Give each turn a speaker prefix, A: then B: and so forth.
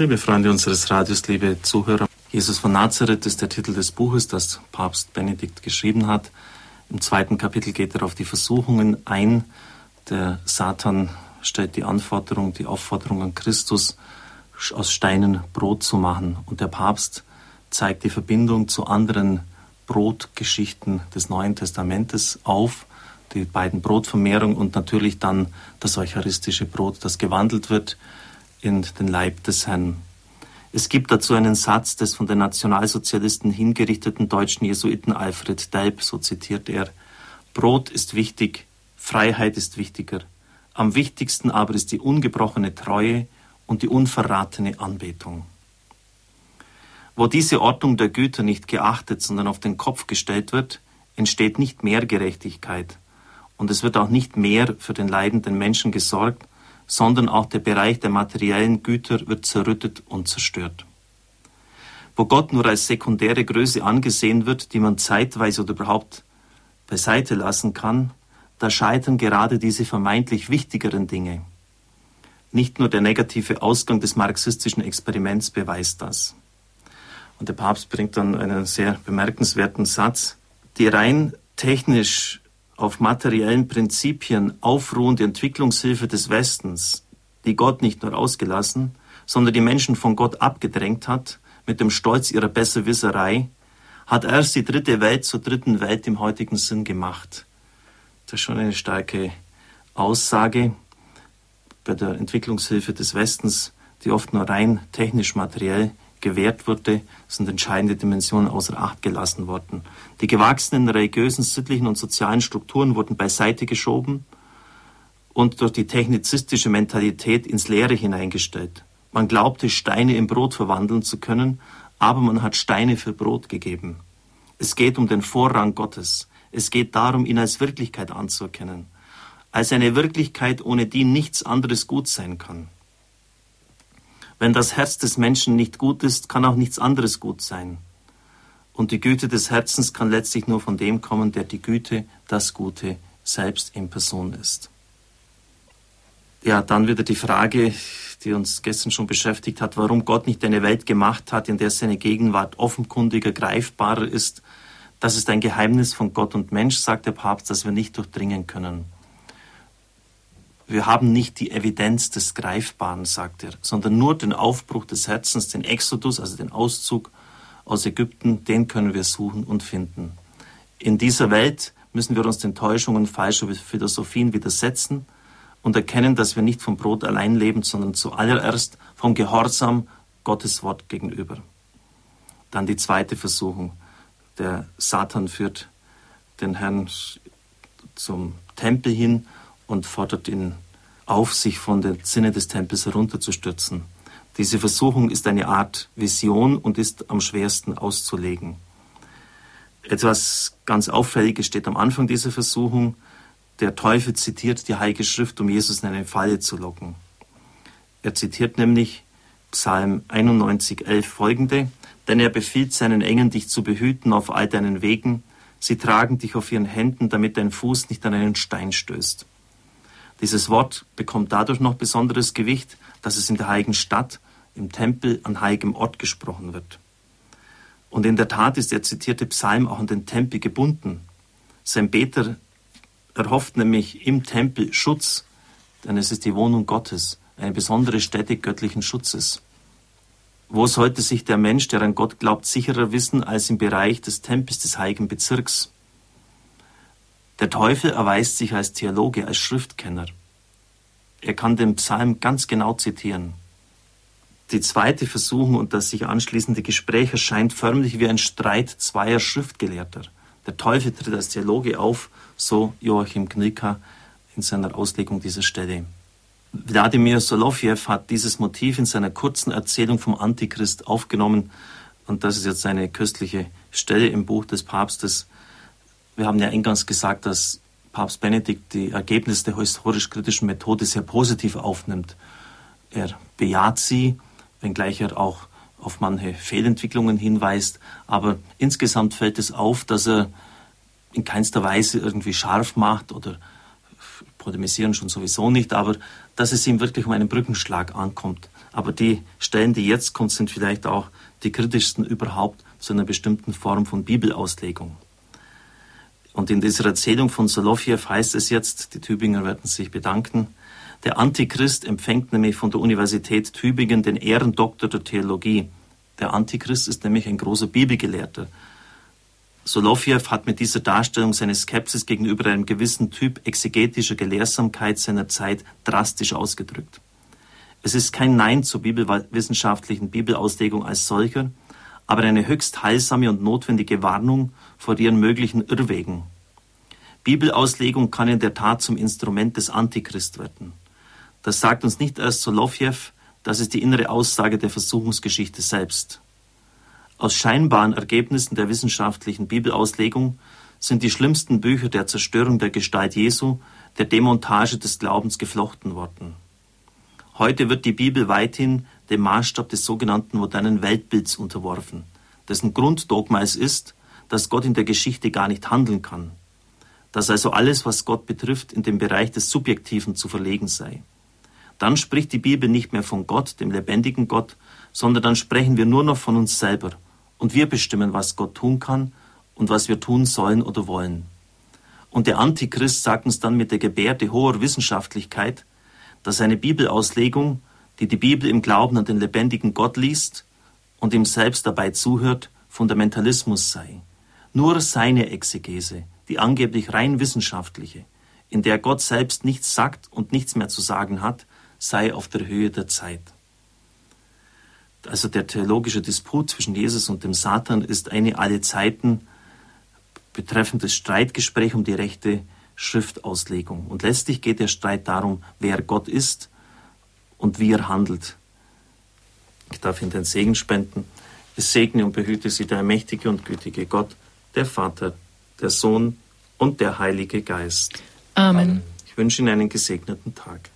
A: Liebe Freunde unseres Radios, liebe Zuhörer, Jesus von Nazareth ist der Titel des Buches, das Papst Benedikt geschrieben hat. Im zweiten Kapitel geht er auf die Versuchungen ein. Der Satan stellt die Anforderung, die Aufforderung an Christus, aus Steinen Brot zu machen. Und der Papst zeigt die Verbindung zu anderen Brotgeschichten des Neuen Testamentes auf, die beiden Brotvermehrung und natürlich dann das eucharistische Brot, das gewandelt wird in den Leib des Herrn. Es gibt dazu einen Satz des von den Nationalsozialisten hingerichteten deutschen Jesuiten Alfred Delp, so zitiert er, Brot ist wichtig, Freiheit ist wichtiger, am wichtigsten aber ist die ungebrochene Treue und die unverratene Anbetung. Wo diese Ordnung der Güter nicht geachtet, sondern auf den Kopf gestellt wird, entsteht nicht mehr Gerechtigkeit, und es wird auch nicht mehr für den leidenden Menschen gesorgt, sondern auch der Bereich der materiellen Güter wird zerrüttet und zerstört. Wo Gott nur als sekundäre Größe angesehen wird, die man zeitweise oder überhaupt beiseite lassen kann, da scheitern gerade diese vermeintlich wichtigeren Dinge. Nicht nur der negative Ausgang des marxistischen Experiments beweist das. Und der Papst bringt dann einen sehr bemerkenswerten Satz. Die rein technisch auf materiellen Prinzipien aufruhende Entwicklungshilfe des Westens, die Gott nicht nur ausgelassen, sondern die Menschen von Gott abgedrängt hat, mit dem Stolz ihrer Besserwisserei, hat erst die dritte Welt zur dritten Welt im heutigen Sinn gemacht. Das ist schon eine starke Aussage bei der Entwicklungshilfe des Westens, die oft nur rein technisch materiell gewährt wurde, sind entscheidende Dimensionen außer Acht gelassen worden. Die gewachsenen religiösen, sittlichen und sozialen Strukturen wurden beiseite geschoben und durch die technizistische Mentalität ins Leere hineingestellt. Man glaubte, Steine in Brot verwandeln zu können, aber man hat Steine für Brot gegeben. Es geht um den Vorrang Gottes. Es geht darum, ihn als Wirklichkeit anzuerkennen. Als eine Wirklichkeit, ohne die nichts anderes gut sein kann. Wenn das Herz des Menschen nicht gut ist, kann auch nichts anderes gut sein. Und die Güte des Herzens kann letztlich nur von dem kommen, der die Güte, das Gute selbst in Person ist. Ja, dann wieder die Frage, die uns gestern schon beschäftigt hat, warum Gott nicht eine Welt gemacht hat, in der seine Gegenwart offenkundiger, greifbarer ist. Das ist ein Geheimnis von Gott und Mensch, sagt der Papst, das wir nicht durchdringen können. Wir haben nicht die Evidenz des Greifbaren, sagt er, sondern nur den Aufbruch des Herzens, den Exodus, also den Auszug aus Ägypten, den können wir suchen und finden. In dieser Welt müssen wir uns den Täuschungen falscher Philosophien widersetzen und erkennen, dass wir nicht vom Brot allein leben, sondern zuallererst vom Gehorsam Gottes Wort gegenüber. Dann die zweite Versuchung. Der Satan führt den Herrn zum Tempel hin und fordert ihn auf, sich von den Sinne des Tempels herunterzustürzen. Diese Versuchung ist eine Art Vision und ist am schwersten auszulegen. Etwas ganz Auffälliges steht am Anfang dieser Versuchung. Der Teufel zitiert die Heilige Schrift, um Jesus in eine Falle zu locken. Er zitiert nämlich Psalm 91, 11 folgende, denn er befiehlt seinen Engeln, dich zu behüten auf all deinen Wegen. Sie tragen dich auf ihren Händen, damit dein Fuß nicht an einen Stein stößt. Dieses Wort bekommt dadurch noch besonderes Gewicht, dass es in der heiligen Stadt, im Tempel, an heiligem Ort gesprochen wird. Und in der Tat ist der zitierte Psalm auch an den Tempel gebunden. Sein Beter erhofft nämlich im Tempel Schutz, denn es ist die Wohnung Gottes, eine besondere Stätte göttlichen Schutzes. Wo sollte sich der Mensch, der an Gott glaubt, sicherer wissen als im Bereich des Tempels des heiligen Bezirks? Der Teufel erweist sich als Theologe, als Schriftkenner. Er kann den Psalm ganz genau zitieren. Die zweite Versuchung und das sich anschließende Gespräch erscheint förmlich wie ein Streit zweier Schriftgelehrter. Der Teufel tritt als Theologe auf, so Joachim Knicker in seiner Auslegung dieser Stelle. Wladimir Solovjew hat dieses Motiv in seiner kurzen Erzählung vom Antichrist aufgenommen und das ist jetzt eine köstliche Stelle im Buch des Papstes. Wir haben ja eingangs gesagt, dass Papst Benedikt die Ergebnisse der historisch-kritischen Methode sehr positiv aufnimmt. Er bejaht sie, wenngleich er auch auf manche Fehlentwicklungen hinweist. Aber insgesamt fällt es auf, dass er in keinster Weise irgendwie scharf macht oder polemisieren schon sowieso nicht, aber dass es ihm wirklich um einen Brückenschlag ankommt. Aber die Stellen, die jetzt kommen, sind vielleicht auch die kritischsten überhaupt zu einer bestimmten Form von Bibelauslegung. Und in dieser Erzählung von Solowjew heißt es jetzt, die Tübinger werden sich bedanken, der Antichrist empfängt nämlich von der Universität Tübingen den Ehrendoktor der Theologie. Der Antichrist ist nämlich ein großer Bibelgelehrter. Solowjew hat mit dieser Darstellung seine Skepsis gegenüber einem gewissen Typ exegetischer Gelehrsamkeit seiner Zeit drastisch ausgedrückt. Es ist kein Nein zur bibelwissenschaftlichen Bibelauslegung als solcher, aber eine höchst heilsame und notwendige Warnung vor ihren möglichen Irrwegen. Bibelauslegung kann in der Tat zum Instrument des Antichrist werden. Das sagt uns nicht erst Solowjew, das ist die innere Aussage der Versuchungsgeschichte selbst. Aus scheinbaren Ergebnissen der wissenschaftlichen Bibelauslegung sind die schlimmsten Bücher der Zerstörung der Gestalt Jesu, der Demontage des Glaubens geflochten worden. Heute wird die Bibel weithin dem Maßstab des sogenannten modernen Weltbilds unterworfen, dessen Grunddogma es ist, dass Gott in der Geschichte gar nicht handeln kann, dass also alles, was Gott betrifft, in den Bereich des Subjektiven zu verlegen sei. Dann spricht die Bibel nicht mehr von Gott, dem lebendigen Gott, sondern dann sprechen wir nur noch von uns selber. Und wir bestimmen, was Gott tun kann und was wir tun sollen oder wollen. Und der Antichrist sagt uns dann mit der Gebärde hoher Wissenschaftlichkeit, dass eine Bibelauslegung, die die Bibel im Glauben an den lebendigen Gott liest und ihm selbst dabei zuhört, Fundamentalismus sei. Nur seine Exegese, die angeblich rein wissenschaftliche, in der Gott selbst nichts sagt und nichts mehr zu sagen hat, sei auf der Höhe der Zeit. Also der theologische Disput zwischen Jesus und dem Satan ist eine alle Zeiten betreffendes Streitgespräch um die rechte Schriftauslegung. Und letztlich geht der Streit darum, wer Gott ist und wie er handelt. Ich darf Ihnen den Segen spenden. Es segne und behüte Sie der mächtige und gütige Gott, der Vater, der Sohn und der Heilige Geist.
B: Amen.
A: Ich wünsche Ihnen einen gesegneten Tag.